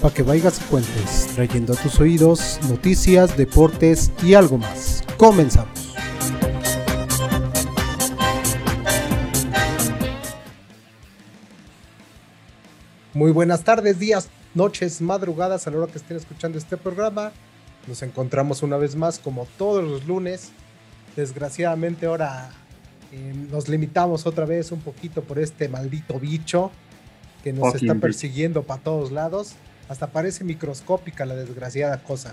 para que vayas y cuentes, trayendo a tus oídos noticias, deportes y algo más. Comenzamos. Muy buenas tardes, días, noches, madrugadas a la hora que estén escuchando este programa. Nos encontramos una vez más como todos los lunes. Desgraciadamente ahora eh, nos limitamos otra vez un poquito por este maldito bicho que nos está persiguiendo para todos lados. Hasta parece microscópica la desgraciada cosa.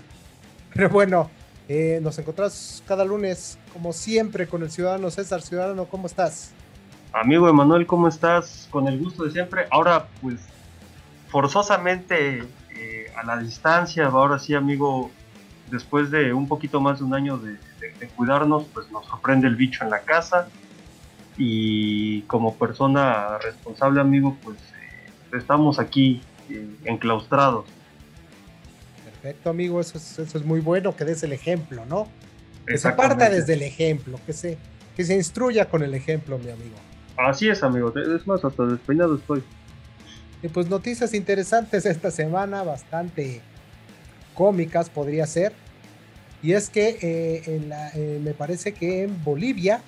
Pero bueno, eh, nos encontramos cada lunes, como siempre, con el ciudadano César. Ciudadano, ¿cómo estás? Amigo Emanuel, ¿cómo estás? Con el gusto de siempre. Ahora, pues, forzosamente eh, a la distancia, ahora sí, amigo, después de un poquito más de un año de, cuidarnos, pues nos sorprende el bicho en la casa. Y como persona responsable, amigo, pues eh, estamos aquí enclaustrados. Perfecto, amigo, eso es, eso es muy bueno, que des el ejemplo, ¿no? Que se parta desde el ejemplo, que se, que se instruya con el ejemplo, mi amigo. Así es, amigo, es más, hasta despeinado estoy. Y pues noticias interesantes esta semana, bastante cómicas podría ser. Y es que eh, en la, eh, me parece que en Bolivia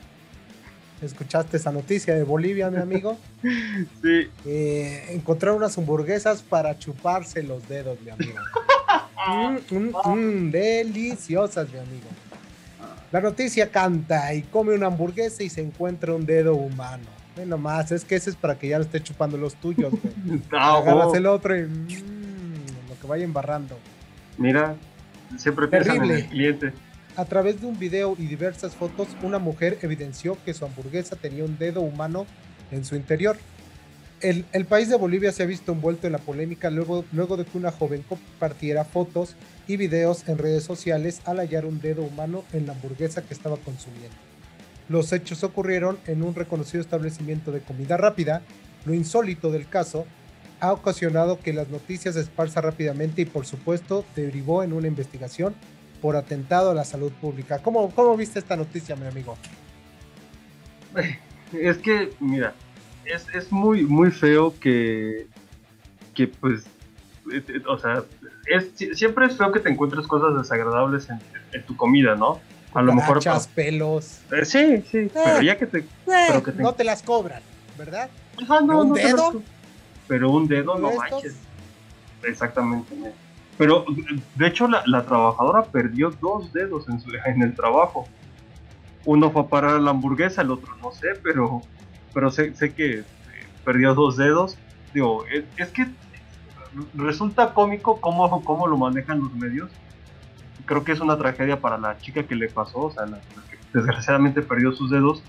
¿Escuchaste esa noticia de Bolivia, mi amigo? sí. Eh, encontraron unas hamburguesas para chuparse los dedos, mi amigo. Mm, mm, mm, deliciosas, mi amigo. La noticia canta y come una hamburguesa y se encuentra un dedo humano. Bueno, más, es que ese es para que ya lo esté chupando los tuyos, güey. Agarras el otro y lo que vaya embarrando. Mira, siempre piensan en el cliente. A través de un video y diversas fotos, una mujer evidenció que su hamburguesa tenía un dedo humano en su interior. El, país de Bolivia se ha visto envuelto en la polémica luego, luego de que una joven compartiera fotos y videos en redes sociales al hallar un dedo humano en la hamburguesa que estaba consumiendo. Los hechos ocurrieron en un reconocido establecimiento de comida rápida. Lo insólito del caso ha ocasionado que las noticias se esparzan rápidamente y por supuesto derivó en una investigación por atentado a la salud pública. ¿Cómo, cómo viste esta noticia, mi amigo? Es que, mira, es, es muy, muy feo que, que pues, eh, eh, o sea, es, siempre es feo que te encuentres cosas desagradables en, tu comida, ¿no? A lo mejor... pelos. Eh, sí, sí, pero ya que te, No te las cobran, ¿verdad? no, ¿Un dedo? Pero un dedo no manches. Exactamente. Pero de hecho la, trabajadora perdió dos dedos en, su, en el trabajo. Uno fue a parar la hamburguesa, el otro no sé, pero, pero sé, sé que eh, perdió dos dedos. Digo, es, que resulta cómico cómo, cómo lo manejan los medios. Creo que es una tragedia para la chica que le pasó, o sea, que desgraciadamente perdió sus dedos.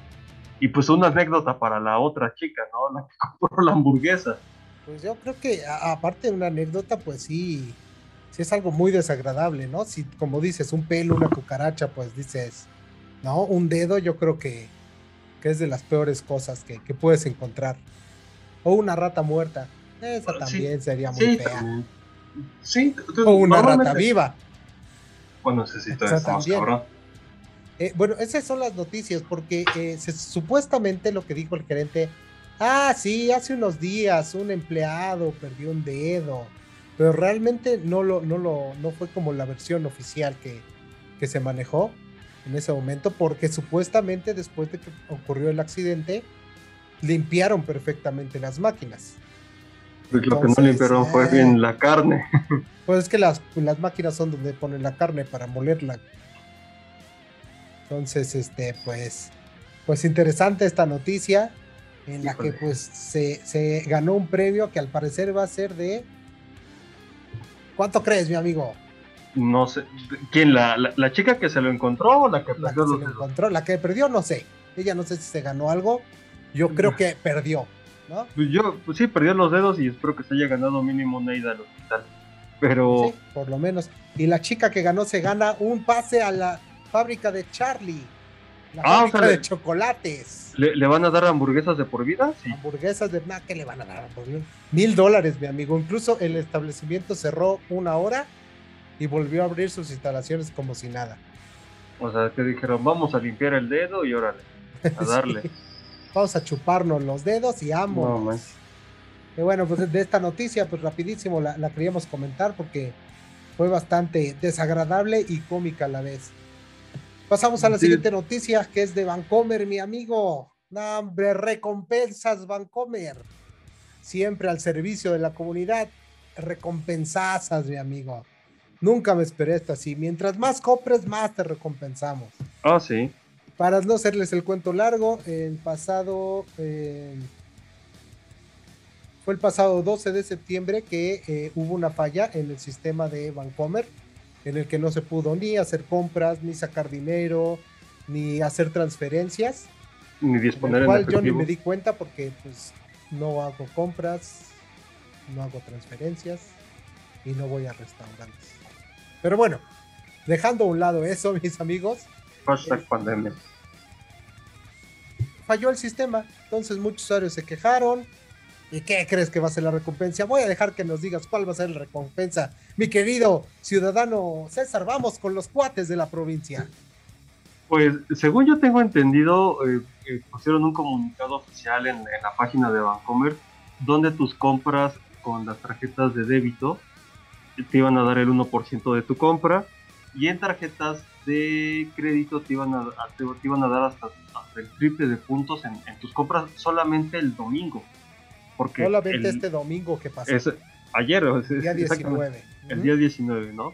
Y pues una anécdota para la otra chica, ¿no? La que compró la hamburguesa. Pues yo creo que aparte de una anécdota, pues sí, si es algo muy desagradable, ¿no? Si, como dices, un pelo, una cucaracha, pues dices, ¿no? Un dedo, yo creo que, es de las peores cosas que, puedes encontrar. O una rata muerta. Esa también sería muy fea. Sí, o una rata viva. Bueno, necesito eso, cabrón. Eh, bueno, esas son las noticias, porque eh, supuestamente lo que dijo el gerente, ah, sí, hace unos días un empleado perdió un dedo pero realmente no, lo, no, lo, no fue como la versión oficial que, que se manejó en ese momento, porque supuestamente después de que ocurrió el accidente, limpiaron perfectamente las máquinas. Pues lo que no limpiaron fue bien eh, la carne. Pues es que las, las máquinas son donde ponen la carne para molerla. Entonces, este, pues, pues interesante esta noticia en la que pues se, se ganó un premio que al parecer va a ser de ¿Cuánto crees, mi amigo? No sé. ¿Quién? ¿La, la, chica que se lo encontró o la que perdió? La que se lo encontró. La que perdió, no sé. Ella no sé si se ganó algo. Yo creo que perdió. ¿no? Pues yo, pues sí, perdió los dedos y espero que se haya ganado mínimo una ida al hospital. Pero. Sí, por lo menos. Y la chica que ganó se gana un pase a la fábrica de Charlie. La ah, fábrica de chocolates. ¿le, van a dar hamburguesas de por vida? Sí. Hamburguesas de nada, ¿qué le van a dar? Mil dólares, mi amigo. Incluso el establecimiento cerró una hora y volvió a abrir sus instalaciones como si nada. O sea, que dijeron, vamos a limpiar el dedo y órale, a darle. Vamos a chuparnos los dedos y amo. Y bueno, pues de esta noticia, pues rapidísimo la, la queríamos comentar porque fue bastante desagradable y cómica a la vez. Pasamos a la siguiente noticia, que es de Vancomer, mi amigo. No, hombre, recompensas Vancomer. Siempre al servicio de la comunidad. Recompensas, mi amigo. Nunca me esperé esto así. Mientras más compres, más te recompensamos. Ah, sí. Para no hacerles el cuento largo, el pasado. Eh, fue el pasado 12 de septiembre que eh, hubo una falla en el sistema de Vancomer, en el que no se pudo ni hacer compras, ni sacar dinero, ni hacer transferencias. Ni disponer en cual yo ni me di cuenta porque pues no hago compras, no hago transferencias y no voy a restaurantes. Pero bueno, dejando a un lado eso, mis amigos. Hashtag pandemia. Falló el sistema, entonces muchos usuarios se quejaron. ¿Y qué crees que va a ser la recompensa? Voy a dejar que nos digas cuál va a ser la recompensa. Mi querido ciudadano César, vamos con los cuates de la provincia. Pues según yo tengo entendido, eh, eh, pusieron un comunicado oficial en, la página de Vancomer donde tus compras con las tarjetas de débito te iban a dar el 1% de tu compra y en tarjetas de crédito te, iban a dar hasta, el triple de puntos en, tus compras solamente el domingo. Porque solamente este domingo que pasó. Es, ayer, el día 19. El día 19, ¿no?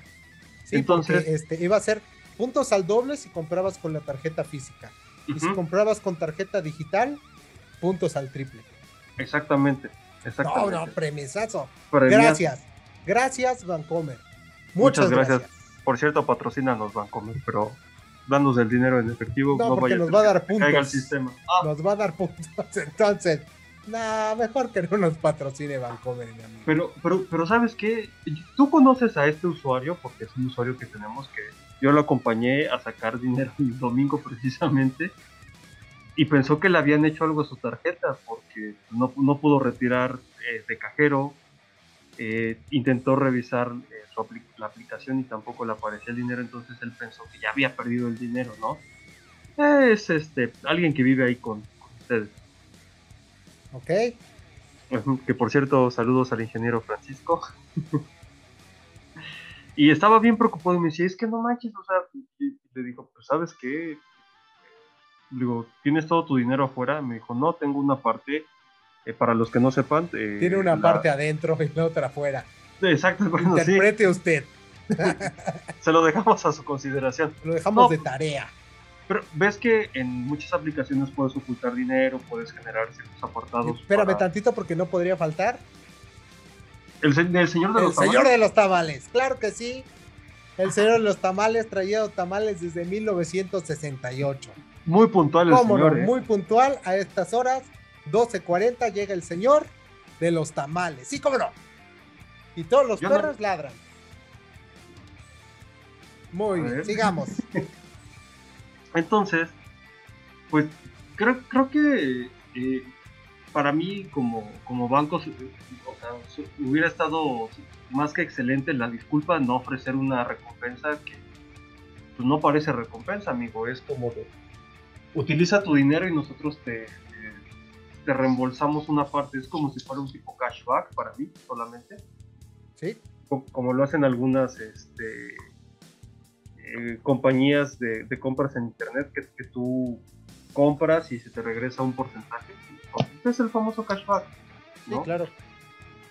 Sí, Entonces, este, iba a ser puntos al doble si comprabas con la tarjeta física. Y si comprabas con tarjeta digital, puntos al triple. Exactamente. exactamente. No, no, premisazo. Gracias. Gracias, Vancomer. Muchas, gracias. Por cierto, patrocínanos, Vancomer, pero danos el dinero en efectivo. No, porque nos va a dar puntos. El sistema. Ah. Nos va a dar puntos. Entonces, nah, mejor que no nos patrocine Vancomer, mi amigo. Pero, pero, pero, ¿sabes qué? Tú conoces a este usuario, porque es un usuario que tenemos que yo lo acompañé a sacar dinero el domingo precisamente y pensó que le habían hecho algo a su tarjeta porque no, no pudo retirar eh, de cajero, eh, intentó revisar eh, la aplicación y tampoco le aparecía el dinero, entonces él pensó que ya había perdido el dinero, ¿no? Es este alguien que vive ahí con, ustedes. Ok. Que por cierto, saludos al ingeniero Francisco. y estaba bien preocupado y me decía, es que no manches, o sea, le dijo, pues sabes qué, digo, ¿tienes todo tu dinero afuera? Me dijo, no, tengo una parte eh, para los que no sepan. Eh, Tiene una parte adentro y la otra afuera. Exacto. Interprete usted. Se lo dejamos a su consideración. Lo dejamos de tarea. Pero ves que en muchas aplicaciones puedes ocultar dinero, puedes generar ciertos apartados. Espérame tantito porque no podría faltar. El, señor de los tamales. El señor de los tamales, claro que sí. El señor de los tamales traía tamales desde 1968. Muy puntual el señor. ¿eh? Muy puntual a estas horas 12.40 llega el señor de los tamales. Sí, cómo no. Y todos los perros ladran. Muy bien, sigamos. Entonces, pues creo, creo que eh, para mí como, como banco hubiera estado más que excelente la disculpa no ofrecer una recompensa que pues, no parece recompensa, amigo. Es como de utiliza tu dinero y nosotros te, te reembolsamos una parte, es como si fuera un tipo cashback para mí solamente. Sí. Como, lo hacen algunas este, eh, compañías de, compras en internet que, tú compras y se te regresa un porcentaje. Este es el famoso cashback. Sí, claro.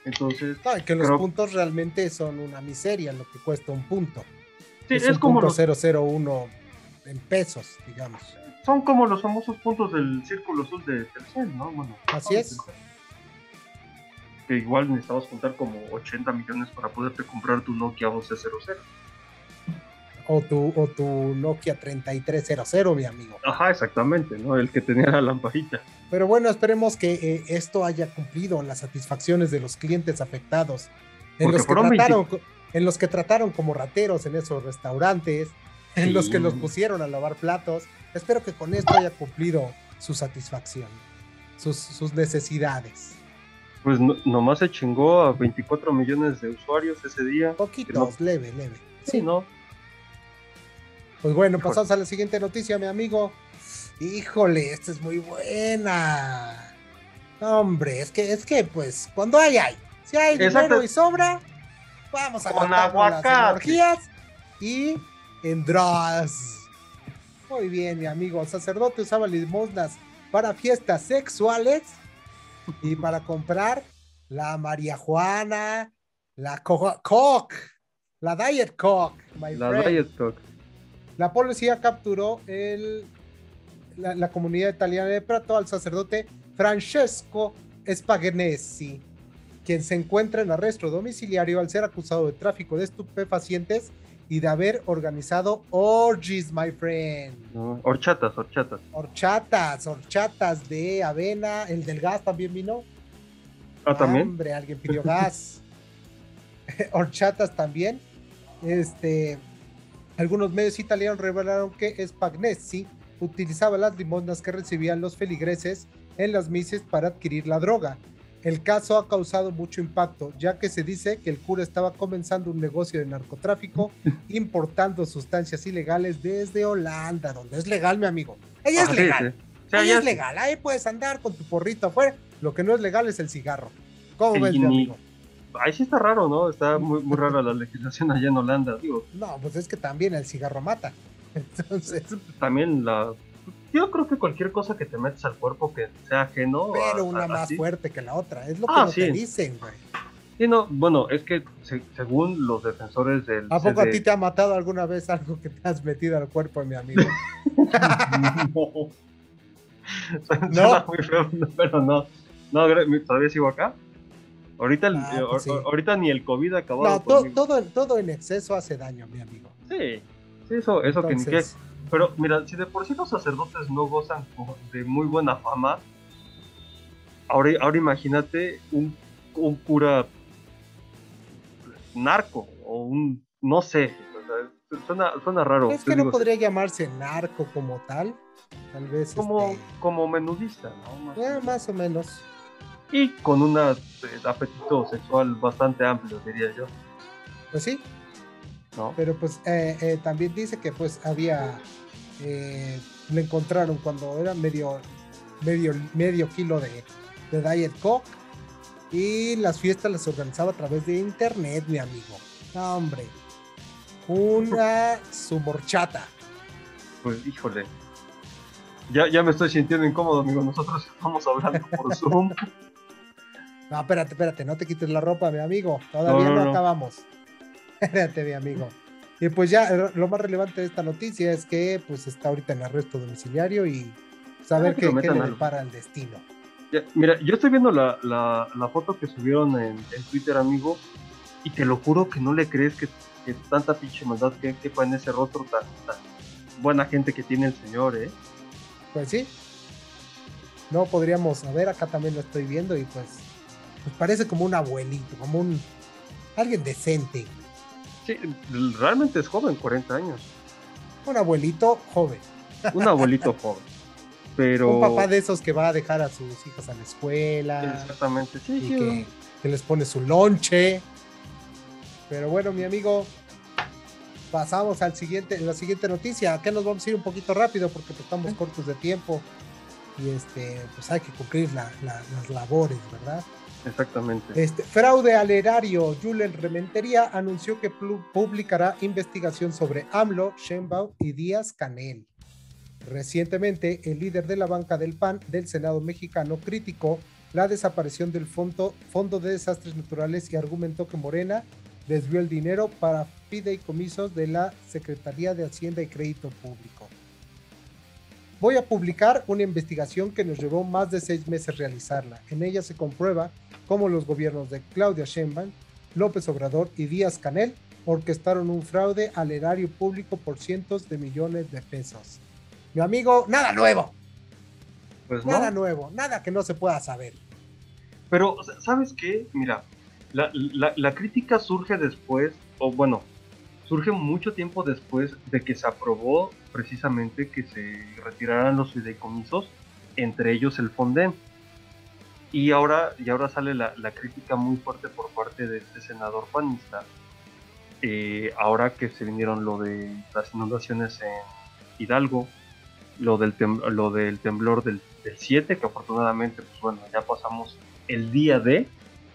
Entonces. que los puntos realmente son una miseria lo que cuesta un punto. Sí, es, como. Punto 001 en pesos, digamos son como los famosos puntos del círculo azul de Telcel, ¿no? Bueno, así es. Que igual necesitabas juntar como 80 millones para poderte comprar tu Nokia 1100. O tu, o tu Nokia 3300, mi amigo. Ajá, exactamente, ¿no? El que tenía la lamparita. Pero bueno, esperemos que eh, esto haya cumplido las satisfacciones de los clientes afectados. En los, que trataron, en los que trataron como rateros en esos restaurantes, en los que los pusieron a lavar platos Espero que con esto haya cumplido su satisfacción, sus, necesidades. Pues nomás se chingó a 24 millones de usuarios ese día. Poquitos, leve, leve. Sí, ¿no? Pues bueno, pasamos a la siguiente noticia, mi amigo. Híjole, esta es muy buena. Hombre, es que, es que, pues, cuando hay, hay. Si hay dinero y sobra, vamos a Con aguacate. las y en. Muy bien, mi amigo. sacerdote usaba limosnas para fiestas sexuales y para comprar la María Juana, la Coke, la Diet Coke, la Diet Coke. La policía capturó el, la, comunidad italiana de Prato al sacerdote Francesco Spagnesi, quien se encuentra en arresto domiciliario al ser acusado de tráfico de estupefacientes y de haber organizado orgies, my friend. horchatas, horchatas. Horchatas, horchatas de avena. El del gas también vino. Ah, también. Hombre, alguien pidió gas. horchatas también. Este, algunos medios italianos revelaron que Spagnesi utilizaba las limonas que recibían los feligreses en las mises para adquirir la droga. El caso ha causado mucho impacto, ya que se dice que el cura estaba comenzando un negocio de narcotráfico importando sustancias ilegales desde Holanda, donde es legal, mi amigo. Ahí es ah, legal. Ahí es legal. Ahí puedes andar con tu porrito afuera. Lo que no es legal es el cigarro. ¿Cómo ves, mi amigo? Ahí sí está raro, ¿no? Está muy, muy rara la legislación allá en Holanda, digo. No, pues es que también el cigarro mata. Entonces. También la yo creo que cualquier cosa que te metes al cuerpo que sea ajeno. Pero una más fuerte que la otra, es lo que ah, te dicen, güey. Sí, no, bueno, es que según los defensores del. ¿A poco a ti te ha matado alguna vez algo que te has metido al cuerpo de mi amigo? no. no. Muy feo, pero no. No, todavía sigo acá. Ahorita, ah, pues ahorita ni el COVID ha acabado. No, todo, todo en exceso hace daño, mi amigo. Sí, sí eso, eso que ni que pero mira, si de por sí los sacerdotes no gozan de muy buena fama, ahora, ahora imagínate un, un cura narco o un, no sé, suena, suena raro. Es que no podría llamarse narco como tal, tal vez. Como, este, como menudista, ¿no? Más, eh, más o menos. Y con un apetito sexual bastante amplio, diría yo. Pues sí, pero pues eh, eh, también dice que pues había, eh, le encontraron cuando era medio, medio, medio kilo de, de Diet Coke y las fiestas las organizaba a través de internet, mi amigo. No, hombre, una sumorchata. Pues híjole, ya, ya me estoy sintiendo incómodo, amigo. Nosotros estamos hablando por Zoom. No, espérate, espérate, no te quites la ropa, mi amigo. Todavía no acabamos. Espérate, mi amigo. Y pues ya eh, lo más relevante de esta noticia es que pues está ahorita en arresto domiciliario y saber qué, qué le depara el destino. mira, yo estoy viendo la, la, la foto que subieron en, Twitter, amigo, y te lo juro que no le crees que, que tanta pinche maldad que quepa en ese rostro tan, tan, buena gente que tiene el señor, ¿eh? Pues sí. No podríamos, a ver, acá también lo estoy viendo y pues, pues parece como un abuelito, como un alguien decente. Sí, realmente es joven, 40 años. Un abuelito joven. Un abuelito joven. Pero... Un papá de esos que va a dejar a sus hijos a la escuela. Exactamente, sí. Y que, les pone su lonche. Pero bueno, mi amigo, pasamos al siguiente, la siguiente noticia. Acá nos vamos a ir un poquito rápido porque pues, estamos cortos de tiempo. Y este, pues hay que cumplir las labores, ¿verdad? Exactamente. Este, fraude al erario. Julen Rementería anunció que publicará investigación sobre AMLO, Sheinbaum y Díaz Canel. Recientemente, el líder de la banca del PAN del Senado mexicano criticó la desaparición del fondo, fondo de Desastres Naturales y argumentó que Morena desvió el dinero para fideicomisos de la Secretaría de Hacienda y Crédito Público. Voy a publicar una investigación que nos llevó más de seis meses realizarla. En ella se comprueba cómo los gobiernos de Claudia Sheinbaum, López Obrador y Díaz Canel orquestaron un fraude al erario público por cientos de millones de pesos. Mi amigo, nada nuevo. Pues nada nuevo, nada que no se pueda saber. Pero, ¿sabes qué? Mira, la, la crítica surge después, o bueno, surge mucho tiempo después de que se aprobó precisamente que se retiraran los fideicomisos, entre ellos el Fonden. Y ahora, y ahora sale la, crítica muy fuerte por parte de este senador panista, eh, ahora que se vinieron lo de las inundaciones en Hidalgo, lo del, lo del temblor del, del 7, que afortunadamente, pues bueno, ya pasamos el día de.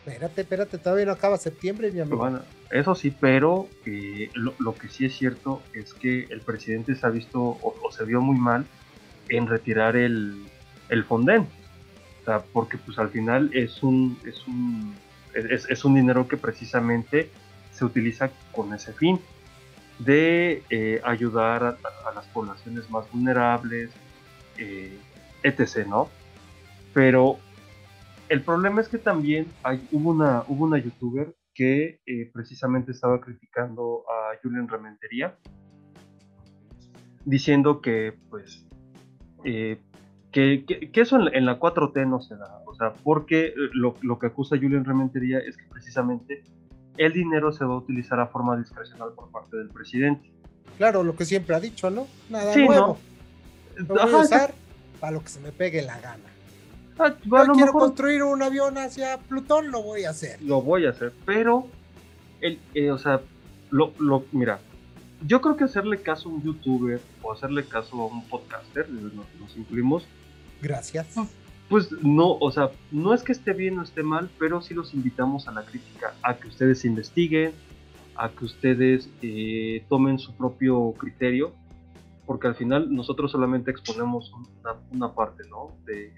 Espérate, espérate, todavía no acaba septiembre, mi amigo. Eso sí, pero eh, lo, que sí es cierto es que el presidente se ha visto o, se vio muy mal en retirar el, el Fonden. O sea, porque pues al final es un, es un, es, un dinero que precisamente se utiliza con ese fin de eh, ayudar a, las poblaciones más vulnerables, eh, etc., ¿no? Pero el problema es que también hay, hubo, una, hubo una youtuber que eh, precisamente estaba criticando a Julian Rementería, diciendo que, pues, eh, que, eso en, la 4T no se da. O sea, porque lo, que acusa Julian Rementería es que precisamente el dinero se va a utilizar a forma discrecional por parte del presidente. Claro, lo que siempre ha dicho, ¿no? Nada nuevo. Lo voy a usar para lo que se me pegue la gana. Ah, Yo quiero construir un avión hacia Plutón, lo voy a hacer. Lo voy a hacer, pero, el, eh, o sea, lo, lo, mira, yo creo que hacerle caso a un youtuber o hacerle caso a un podcaster, nos, incluimos. Gracias. Pues no, o sea, no es que esté bien o esté mal, pero sí los invitamos a la crítica, a que ustedes investiguen, a que ustedes eh, tomen su propio criterio porque al final nosotros solamente exponemos una, parte ¿no? de,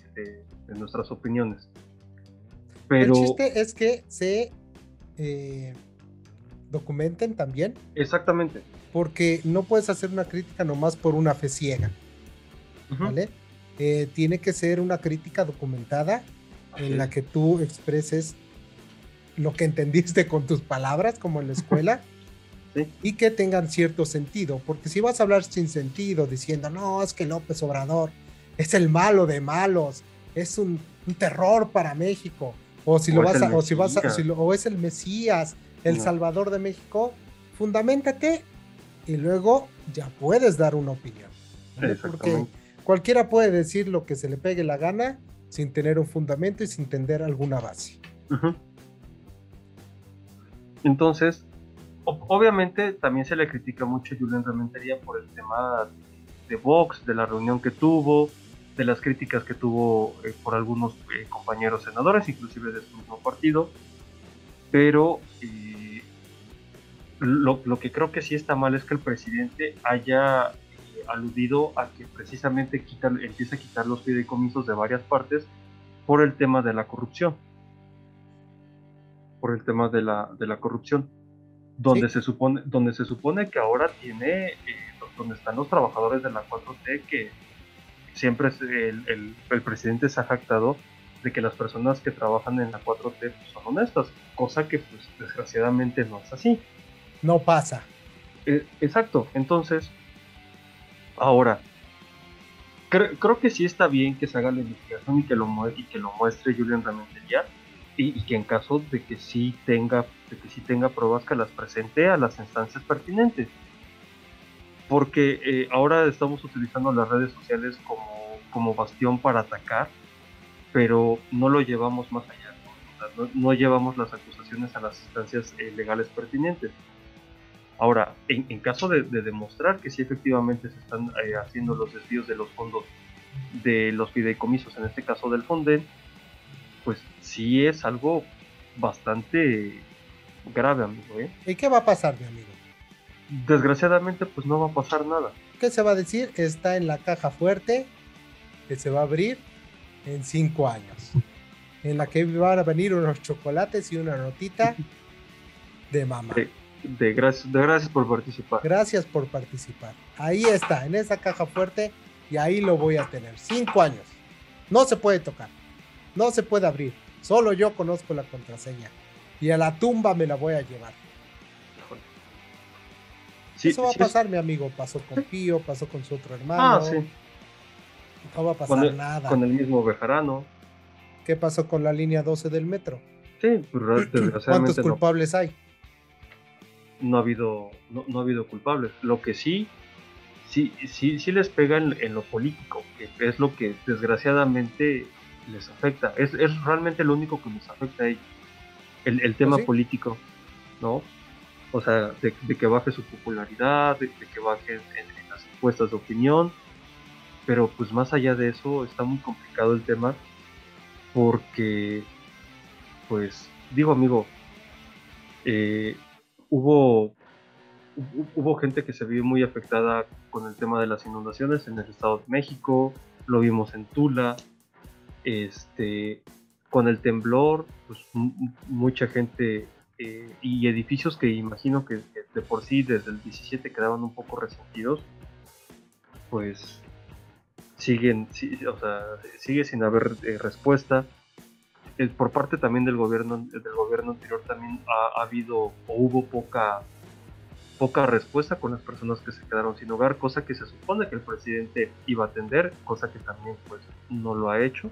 nuestras opiniones. Pero... El chiste es que se eh, documenten también. Exactamente. Porque no puedes hacer una crítica nomás por una fe ciega. ¿Vale? Eh, tiene que ser una crítica documentada en la que tú expreses lo que entendiste con tus palabras, como en la escuela. y que tengan cierto sentido, porque si vas a hablar sin sentido diciendo, no, es que López Obrador es el malo de malos, es un, terror para México, o si lo vas a, o si vas a, o es el Mesías, el Salvador de México, fundamentate y luego ya puedes dar una opinión. Porque cualquiera puede decir lo que se le pegue la gana sin tener un fundamento y sin tener alguna base. Entonces, obviamente también se le critica mucho a Julián Rementería por el tema de Vox, de la reunión que tuvo, de las críticas que tuvo eh, por algunos eh, compañeros senadores, inclusive de su mismo partido. Pero eh, lo, que creo que sí está mal es que el presidente haya aludido a que precisamente quita, empieza a quitar los fideicomisos de varias partes por el tema de la corrupción. Por el tema de la, de la corrupción donde se supone donde se supone que ahora tiene eh, donde están los trabajadores de la 4T que siempre el, el, presidente se ha jactado de que las personas que trabajan en la 4T pues, son honestas cosa que pues desgraciadamente no es así. No pasa. Eh, exacto. Entonces ahora creo que sí está bien que se haga la investigación y que lo y que lo muestre Julian Ramentería y, que en caso de que sí tenga que sí tenga pruebas que las presente a las instancias pertinentes. Porque eh, ahora estamos utilizando las redes sociales como, como bastión para atacar pero no lo llevamos más allá no, llevamos las acusaciones a las instancias eh, legales pertinentes. Ahora en, caso de, demostrar que sí efectivamente se están eh, haciendo los desvíos de los fondos de los fideicomisos en este caso del Fonden pues sí es algo bastante grave, amigo. ¿eh? ¿Y qué va a pasar, mi amigo? Desgraciadamente, pues no va a pasar nada. ¿Qué se va a decir? Está en la caja fuerte que se va a abrir en cinco años. En la que van a venir unos chocolates y una notita de mamá. De, gracias, de gracias por participar. Gracias por participar. Ahí está, en esa caja fuerte, y ahí lo voy a tener. Cinco años. No se puede tocar. No se puede abrir. Solo yo conozco la contraseña. Y a la tumba me la voy a llevar. Eso va a pasar, mi amigo. Pasó con Pío, pasó con su otro hermano. Ah, sí. No va a pasar nada. Con el mismo Bejarano. ¿Qué pasó con la línea 12 del metro? Sí, pues, ¿Cuántos culpables hay? No ha habido, no, ha habido culpables. Lo que sí, sí, sí, sí les pega en, lo político, que es lo que desgraciadamente les afecta. Es, realmente lo único que les afecta a ellos. El, tema ¿Ah, político, ¿no? O sea, de, que baje su popularidad, de, que baje en, las encuestas de opinión. pero pues más allá de eso está muy complicado el tema porque, pues, digo amigo, eh, hubo, hubo gente que se vio muy afectada con el tema de las inundaciones en el Estado de México, lo vimos en Tula, este, con el temblor, pues mucha gente eh, y edificios que imagino que, de por sí desde el 17 quedaban un poco resentidos, pues siguen, o sea, sigue sin haber eh, respuesta. por parte también del gobierno, del gobierno anterior también ha, habido o hubo poca, poca respuesta con las personas que se quedaron sin hogar, cosa que se supone que el presidente iba a atender, cosa que también pues no lo ha hecho.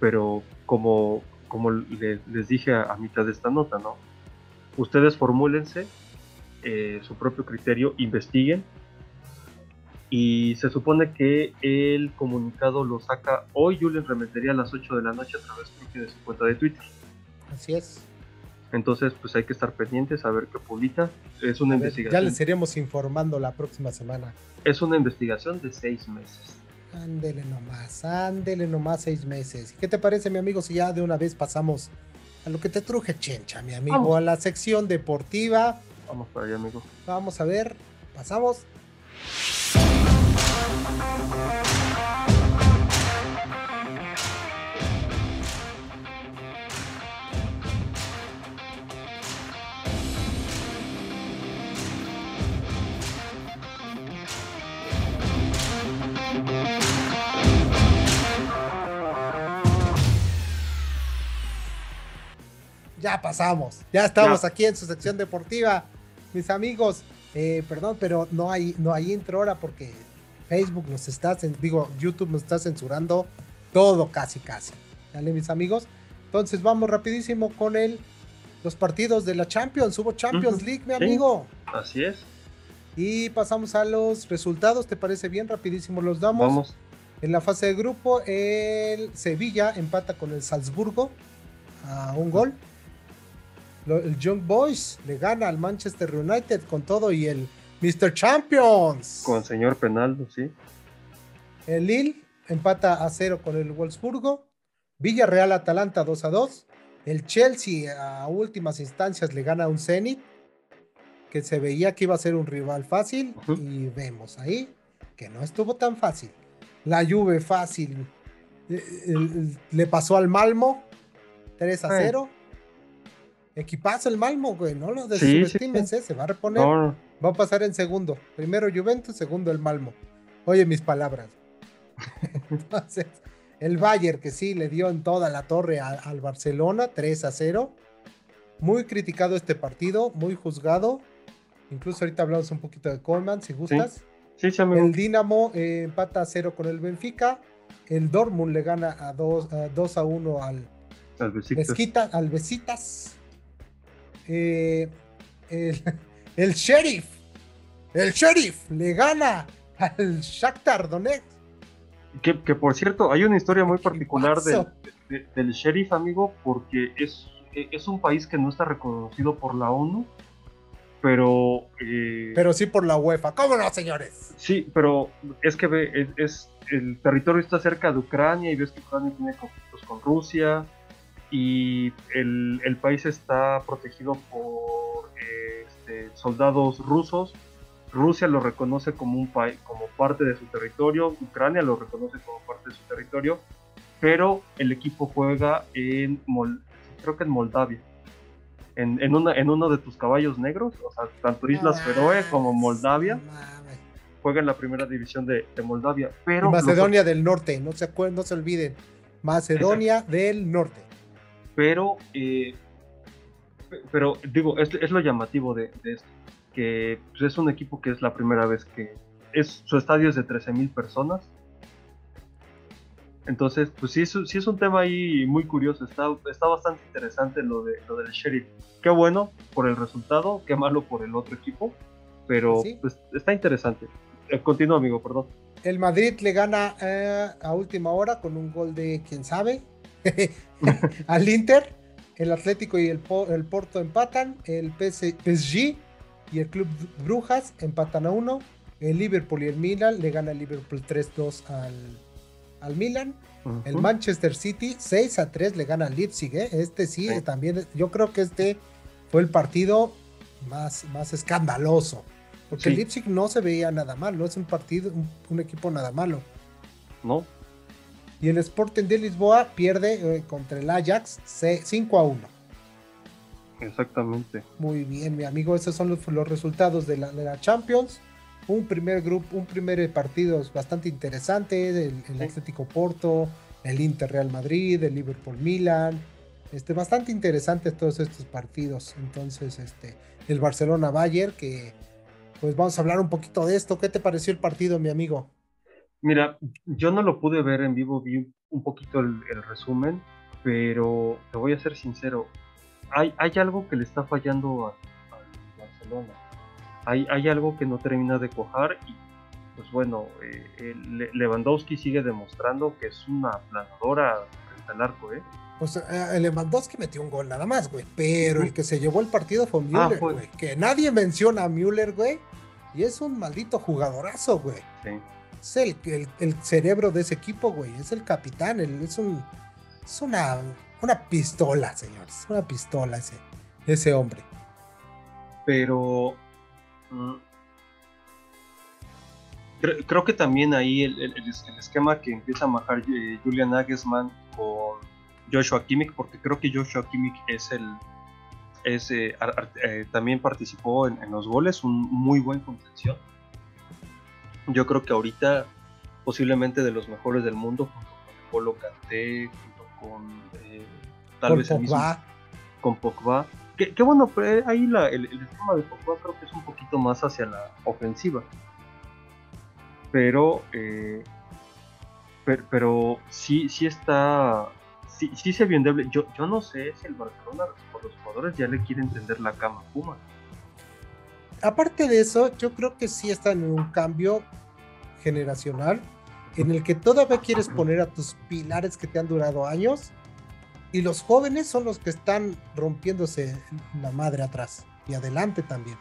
Pero como, como les dije a, mitad de esta nota, ¿no? Ustedes formúlense eh, su propio criterio, investiguen y se supone que el comunicado lo saca hoy Julen Remetería a las 8 de la noche a través de su cuenta de Twitter. Así es. Entonces, pues hay que estar pendientes a ver qué publica. Es una investigación. ya les iremos informando la próxima semana. Es una investigación de seis meses. Ándele nomás, ándele nomás seis meses. ¿Qué te parece, mi amigo, si ya de una vez pasamos a lo que te truje chencha, mi amigo, a la sección deportiva? Vamos para allá, amigo. Vamos a ver, pasamos. Ya pasamos, ya estamos aquí en su sección deportiva, mis amigos. Eh, perdón, pero no hay, no hay intro ahora porque Facebook nos está, digo, YouTube nos está censurando todo casi, casi. ¿Dale, mis amigos? Entonces vamos rapidísimo con el, los partidos de la Champions. Hubo Champions League, mi amigo. Así es. Y pasamos a los resultados, ¿te parece bien? Rapidísimo los damos. Vamos. En la fase de grupo, el Sevilla empata con el Salzburgo a un gol el Young Boys le gana al Manchester United con todo y el Mr. Champions. Con el señor Penaldo, sí. El Lille empata a cero con el Wolfsburgo. Villarreal Atalanta 2 a 2. El Chelsea a últimas instancias le gana a un Zenit que se veía que iba a ser un rival fácil y vemos ahí que no estuvo tan fácil. La Juve fácil eh, le pasó al Malmo 3 a 0. Equipazo el Malmo, güey, no lo desestimes, ¿eh? se va a reponer. Va a pasar en segundo. Primero Juventus, segundo el Malmo. Oye mis palabras. Entonces, el Bayern que sí le dio en toda la torre al Barcelona, 3 a 0. Muy criticado este partido, muy juzgado. Incluso ahorita hablamos un poquito de Coleman, si gustas. Sí, sí, El Dinamo eh, empata a 0 con el Benfica. El Dortmund le gana a 2 a, 1 al, al al Besitas. Eh, el, sheriff, el sheriff le gana al Shakhtar Donetsk. Que, que por cierto, hay una historia muy particular del, sheriff, amigo, porque es, es un país que no está reconocido por la ONU, pero... Eh, pero sí por la UEFA. ¿Cómo no, señores? Sí, pero es que ve, es, el territorio está cerca de Ucrania y ves que Ucrania tiene conflictos con Rusia y el, país está protegido por este, soldados rusos. Rusia lo reconoce como, un como parte de su territorio, Ucrania lo reconoce como parte de su territorio, pero el equipo juega en, creo que en Moldavia. En, en, una, en uno de tus caballos negros, o sea, tanto Islas Feroe como Moldavia, juega en la primera división de, Moldavia. Pero Macedonia del Norte, no se, no se olviden, Macedonia del Norte pero, eh, pero digo, es, es, lo llamativo de, esto, que pues, es un equipo que es la primera vez que es su estadio es de 13.000 personas. Entonces, pues sí es, sí es un tema ahí muy curioso, está, está bastante interesante lo, de, lo del Sheriff. Qué bueno por el resultado, qué malo por el otro equipo, pero pues, está interesante. Eh, continúa, amigo, perdón. El Madrid le gana eh, a última hora con un gol de quién sabe, al Inter, el Atlético y el, el Porto empatan, el PSG y el Club Brujas empatan a uno, El Liverpool y el Milan le gana el Liverpool 3-2 al, al Milan. El Manchester City 6 a 3 le gana al Leipzig. ¿eh? Este sí, también. Yo creo que este fue el partido más, más escandaloso. Porque el Leipzig no se veía nada mal, no es un partido, un, equipo nada malo. No. Y el Sporting de Lisboa pierde eh, contra el Ajax 5 a 1. Exactamente. Muy bien, mi amigo. Esos son los, resultados de la, de la Champions un primer grupo, un primer partido bastante interesante, el, el Atlético Porto, el Inter Real Madrid, el Liverpool Milan, este, bastante interesante todos estos partidos. Entonces, este, el Barcelona Bayern, que pues vamos a hablar un poquito de esto. ¿Qué te pareció el partido, mi amigo? Mira, yo no lo pude ver en vivo, vi un poquito el, resumen, pero te voy a ser sincero, hay, hay algo que le está fallando al Barcelona hay, hay algo que no termina de cojar y pues bueno, eh, Lewandowski sigue demostrando que es una planadora frente al arco, ¿eh? Pues eh, Lewandowski metió un gol nada más, güey. Pero el que se llevó el partido fue ah, Müller, güey. Que nadie menciona a Müller, güey. Y es un maldito jugadorazo, güey. Sí. Es el, el, cerebro de ese equipo, güey. Es el capitán. es un. Es una, una pistola, señores. Es una pistola ese, ese hombre. Pero Creo, que también ahí el, esquema que empieza a majar eh, Julian Nagelsmann con Joshua Kimmich, porque creo que Joshua Kimmich es el es, eh, eh, también participó en, los goles, un muy buen contención. Yo creo que ahorita posiblemente de los mejores del mundo, junto con Polo Kanté, junto con tal vez Pogba. con Pogba Qué bueno, pero ahí la, el, el, esquema de Pogba creo que es un poquito más hacia la ofensiva. Pero, eh, pero, sí, sí está, sí, sí se vio endeble. Yo, yo no sé si el Barcelona por los jugadores ya le quiere entender la cama Puma. Aparte de eso, yo creo que sí está en un cambio generacional en el que todavía quieres poner a tus pilares que te han durado años y los jóvenes son los que están rompiéndose la madre atrás y adelante también.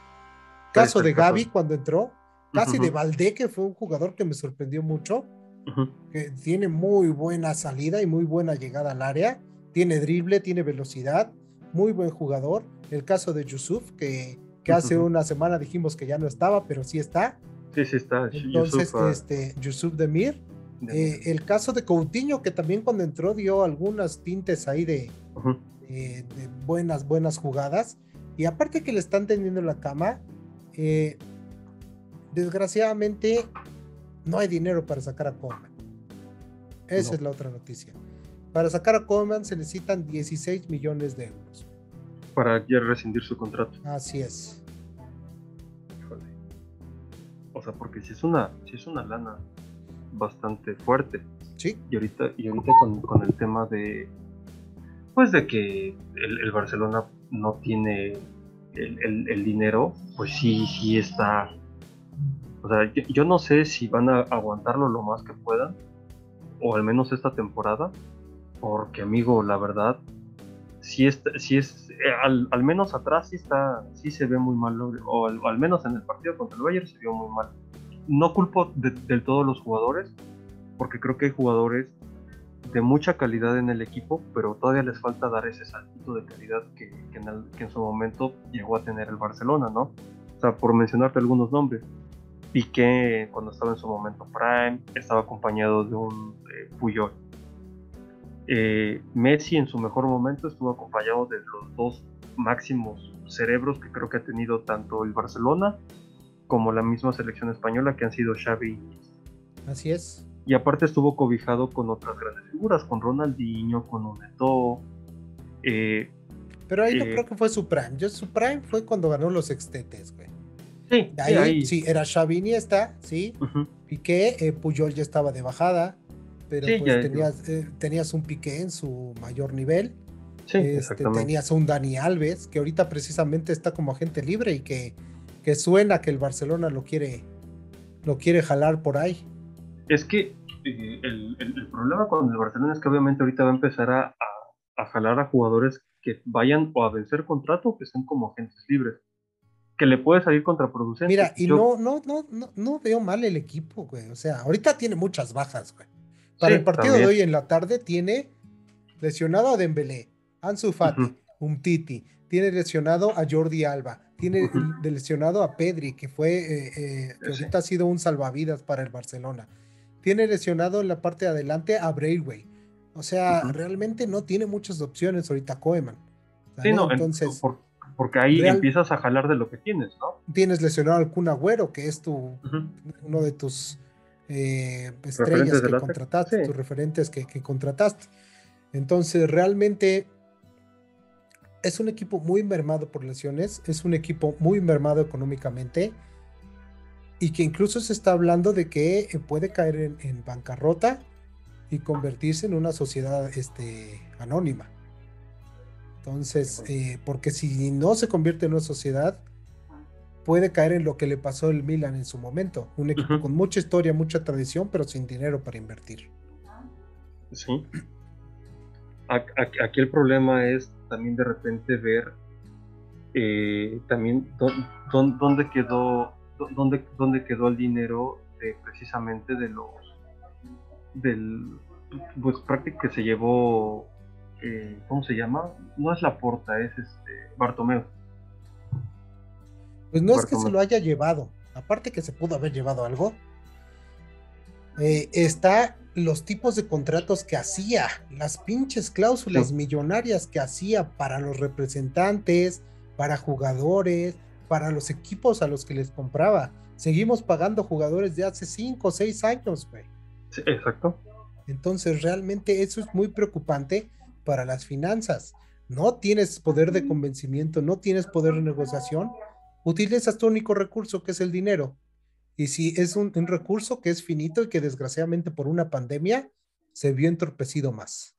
Caso de Gaby cuando entró, casi de Valdé, que fue un jugador que me sorprendió mucho, que tiene muy buena salida y muy buena llegada al área, tiene drible, tiene velocidad, muy buen jugador. El caso de Yusuf, que, que hace una semana dijimos que ya no estaba, pero sí está. Sí, sí está. Entonces, Yusuf, ah. este, Yusuf Demir eh, el caso de Coutinho, que también cuando entró dio algunas tintes ahí de, buenas, buenas jugadas. Y aparte que le están tendiendo la cama, eh, desgraciadamente no hay dinero para sacar a Coleman. Esa es la otra noticia. Para sacar a Coleman se necesitan 16 millones de euros. Para ya rescindir su contrato. Así es. O sea, porque si es una, si es una lana bastante fuerte. Sí. Y ahorita, y ahorita con, el tema de pues de que el, Barcelona no tiene el, dinero, pues sí, sí está. O sea, yo, no sé si van a aguantarlo lo más que puedan, o al menos esta temporada, porque amigo, la verdad, si es, si es al, menos atrás sí está, sí se ve muy mal, o al, al, menos en el partido contra el Bayern se vio muy mal no culpo del todo los jugadores, porque creo que hay jugadores de mucha calidad en el equipo, pero todavía les falta dar ese saltito de calidad que, en, su momento llegó a tener el Barcelona, ¿no? O sea, por mencionarte algunos nombres. Piqué cuando estaba en su momento prime, estaba acompañado de un eh, Puyol. Eh, Messi en su mejor momento estuvo acompañado de los dos máximos cerebros que creo que ha tenido tanto el Barcelona como la misma selección española que han sido Xavi Así es. Y aparte estuvo cobijado con otras grandes figuras, con Ronaldinho, con Oneto. Eh, Pero ahí no eh, creo que fue su prime. Yo, su prime fue cuando ganó los sextetes, güey. Sí, ahí, sí, era Xavi Iniesta, sí. Piqué, eh, Puyol ya estaba de bajada, pero pues tenías, tenías, un Piqué en su mayor nivel. Sí, este, tenías un Dani Alves, que ahorita precisamente está como agente libre y que que suena que el Barcelona lo quiere, lo quiere jalar por ahí. Es que eh, el, problema con el Barcelona es que obviamente ahorita va a empezar a, jalar a jugadores que vayan o a vencer contrato o que estén como agentes libres. que le puede salir contraproducente. Mira, y no, no, no, no, no veo mal el equipo, güey. O sea, ahorita tiene muchas bajas, güey. Para el partido de hoy en la tarde tiene lesionado a Dembélé, Ansu Fati, Umtiti, tiene lesionado a Jordi Alba, tiene lesionado a Pedri, que fue, eh, eh, que ahorita ha sido un salvavidas para el Barcelona. Tiene lesionado en la parte de adelante a Braithwaite. O sea, realmente no tiene muchas opciones ahorita Koeman. Sí, no, entonces. porque ahí empiezas a jalar de lo que tienes, ¿no? Tienes lesionado al Kun Agüero, que es tu, uno de tus eh, estrellas que contrataste, tus referentes que, que contrataste. Entonces, realmente es un equipo muy mermado por lesiones, es un equipo muy mermado económicamente y que incluso se está hablando de que eh, puede caer en, bancarrota y convertirse en una sociedad este, anónima. Entonces, eh, porque si no se convierte en una sociedad, puede caer en lo que le pasó al Milan en su momento. Un equipo con mucha historia, mucha tradición, pero sin dinero para invertir. Sí. Aquí el problema es también de repente ver eh, también dónde quedó dónde, dónde quedó el dinero de, precisamente de los del pues prácticamente que se llevó eh, ¿cómo se llama? no es la porta es este Bartomeu pues no es que se lo haya llevado aparte que se pudo haber llevado algo eh, está los tipos de contratos que hacía, las pinches cláusulas millonarias que hacía para los representantes, para jugadores, para los equipos a los que les compraba. Seguimos pagando jugadores de hace 5 o 6 años, güey. Sí, exacto. Entonces, realmente eso es muy preocupante para las finanzas. No tienes poder de convencimiento, no tienes poder de negociación, utilizas tu único recurso que es el dinero y si es un, recurso que es finito y que desgraciadamente por una pandemia se vio entorpecido más.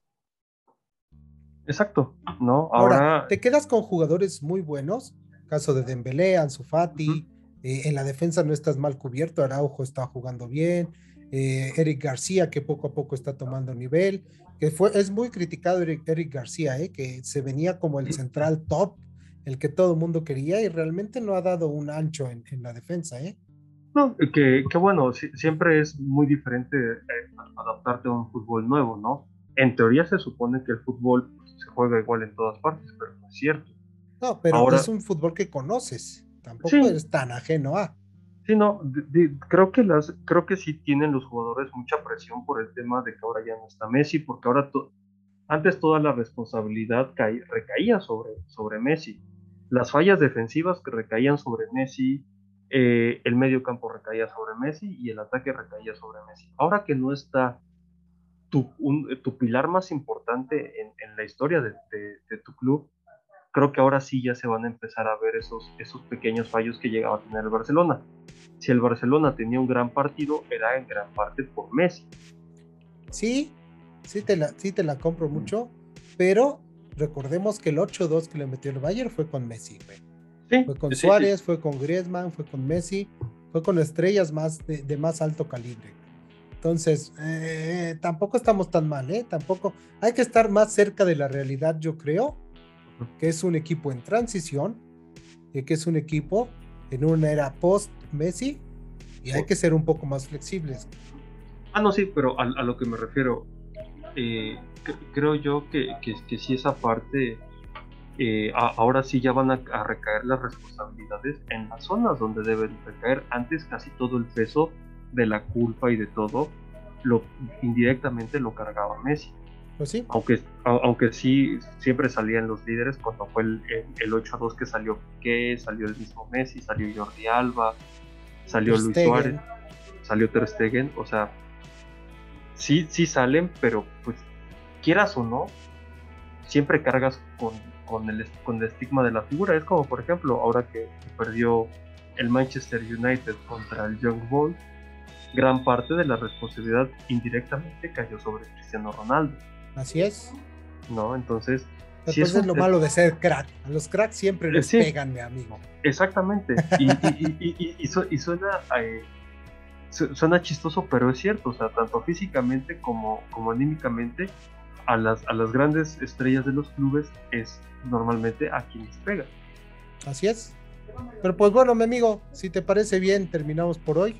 Exacto, ¿no? Ahora, te quedas con jugadores muy buenos, caso de Dembélé, Ansu Fati, eh, en la defensa no estás mal cubierto, Araujo está jugando bien, eh, Eric García que poco a poco está tomando nivel, que fue, es muy criticado Eric, García, eh, que se venía como el central top, el que todo el mundo quería y realmente no ha dado un ancho en, en la defensa, ¿eh? No, que, bueno, siempre es muy diferente eh, adaptarte a un fútbol nuevo, ¿no? En teoría se supone que el fútbol pues, se juega igual en todas partes, pero no es cierto. No, pero es un fútbol que conoces, tampoco eres tan ajeno a. Sí, no, creo que las, creo que sí tienen los jugadores mucha presión por el tema de que ahora ya no está Messi, porque ahora antes toda la responsabilidad recaía sobre, sobre Messi. Las fallas defensivas que recaían sobre Messi, eh, el medio campo recaía sobre Messi y el ataque recaía sobre Messi. Ahora que no está tu, tu pilar más importante en, la historia de, tu club, creo que ahora sí ya se van a empezar a ver esos, esos pequeños fallos que llegaba a tener el Barcelona. Si el Barcelona tenía un gran partido, era en gran parte por Messi. Sí, sí te la, sí te la compro mucho, pero recordemos que el 8-2 que le metió el Bayern fue con Messi, fue con Suárez, fue con Griezmann, fue con Messi, fue con estrellas más de, más alto calibre. Entonces, eh, tampoco estamos tan mal, ¿eh? Tampoco hay que estar más cerca de la realidad, yo creo, que es un equipo en transición, y que es un equipo en una era post-Messi, y hay que ser un poco más flexibles. Ah, no, sí, pero a, lo que me refiero, eh, creo yo que, que, que sí esa parte eh, ahora sí ya van a, recaer las responsabilidades en las zonas donde deben recaer. Antes casi todo el peso de la culpa y de todo lo indirectamente lo cargaba Messi. Pues sí. Aunque, aunque sí siempre salían los líderes cuando fue el, el, 8 a 2 que salió Piqué, salió el mismo Messi, salió Jordi Alba, salió Luis Suárez, salió Ter Stegen, o sea, sí, sí salen, pero pues quieras o no, siempre cargas con con el, con el estigma de la figura. Es como, por ejemplo, ahora que perdió el Manchester United contra el Young Boys, gran parte de la responsabilidad indirectamente cayó sobre Cristiano Ronaldo. Así es. ¿No? Entonces... Si es, lo malo de ser crack. A los cracks siempre les pegan, mi amigo. Exactamente. Y, y, suena, eh, suena chistoso, pero es cierto. O sea, tanto físicamente como, como anímicamente, a las, a las grandes estrellas de los clubes es normalmente a quienes pegan. Así es. Pero pues bueno, mi amigo, si te parece bien, terminamos por hoy.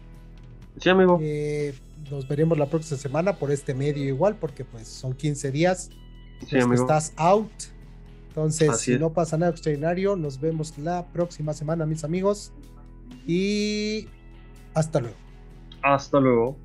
Sí, amigo. Eh, nos veremos la próxima semana por este medio igual, porque pues son 15 días. Sí, amigo. estás out. Entonces, si no pasa nada extraordinario, nos vemos la próxima semana, mis amigos. Y hasta luego. Hasta luego.